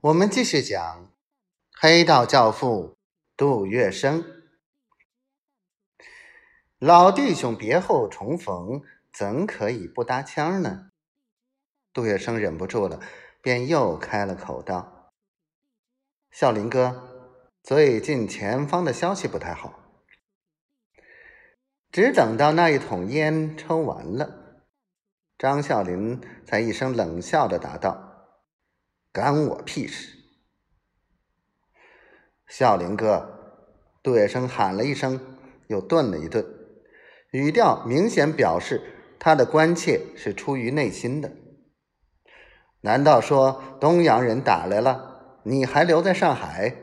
我们继续讲黑道教父杜月笙。老弟兄别后重逢，怎可以不搭腔呢？杜月笙忍不住了，便又开了口道：“孝林哥，最近前方的消息不太好。”只等到那一桶烟抽完了，张孝林才一声冷笑的答道。干我屁事！笑林哥，杜月笙喊了一声，又顿了一顿，语调明显表示他的关切是出于内心的。难道说东洋人打来了，你还留在上海？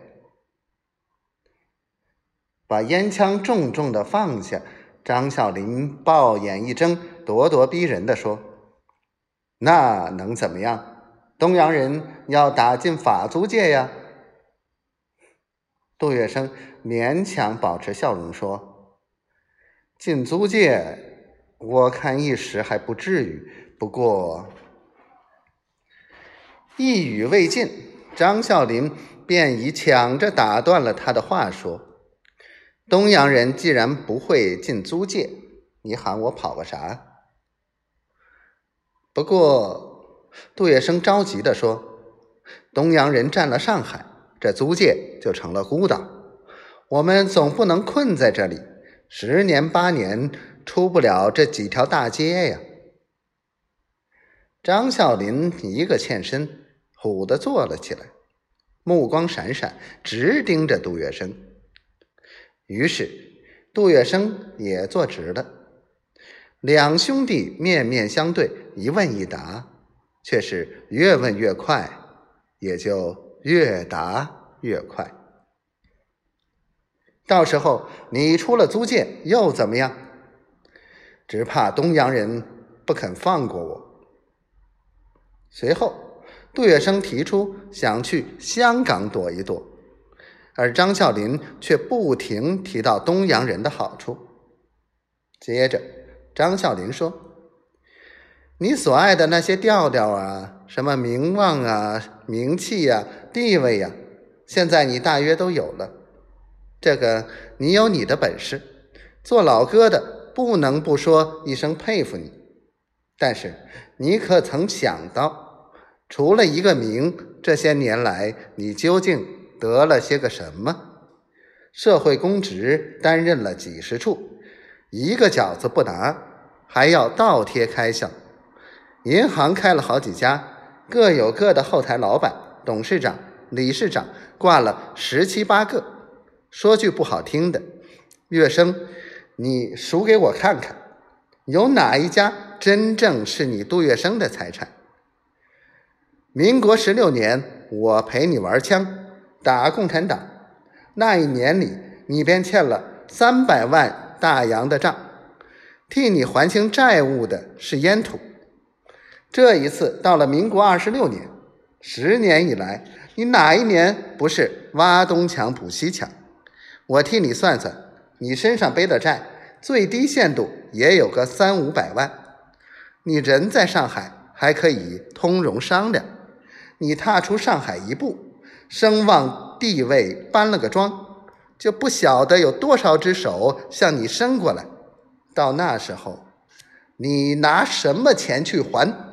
把烟枪重重的放下，张孝林暴眼一睁，咄咄逼人的说：“那能怎么样？”东洋人要打进法租界呀！杜月笙勉强保持笑容说：“进租界，我看一时还不至于。不过……”一语未尽，张孝林便已抢着打断了他的话说：“东洋人既然不会进租界，你喊我跑个啥？不过……”杜月笙着急地说：“东洋人占了上海，这租界就成了孤岛。我们总不能困在这里，十年八年出不了这几条大街呀。”张孝林一个欠身，虎地坐了起来，目光闪闪，直盯着杜月笙。于是杜月笙也坐直了，两兄弟面面相对，一问一答。却是越问越快，也就越答越快。到时候你出了租界又怎么样？只怕东洋人不肯放过我。随后，杜月笙提出想去香港躲一躲，而张啸林却不停提到东洋人的好处。接着，张啸林说。你所爱的那些调调啊，什么名望啊、名气呀、地位呀，现在你大约都有了。这个你有你的本事，做老哥的不能不说一声佩服你。但是你可曾想到，除了一个名，这些年来你究竟得了些个什么？社会公职担任了几十处，一个饺子不拿，还要倒贴开销。银行开了好几家，各有各的后台老板、董事长、理事长，挂了十七八个。说句不好听的，月生，你数给我看看，有哪一家真正是你杜月笙的财产？民国十六年，我陪你玩枪，打共产党，那一年里，你便欠了三百万大洋的账，替你还清债务的是烟土。这一次到了民国二十六年，十年以来，你哪一年不是挖东墙补西墙？我替你算算，你身上背的债，最低限度也有个三五百万。你人在上海，还可以通融商量；你踏出上海一步，声望地位搬了个庄，就不晓得有多少只手向你伸过来。到那时候，你拿什么钱去还？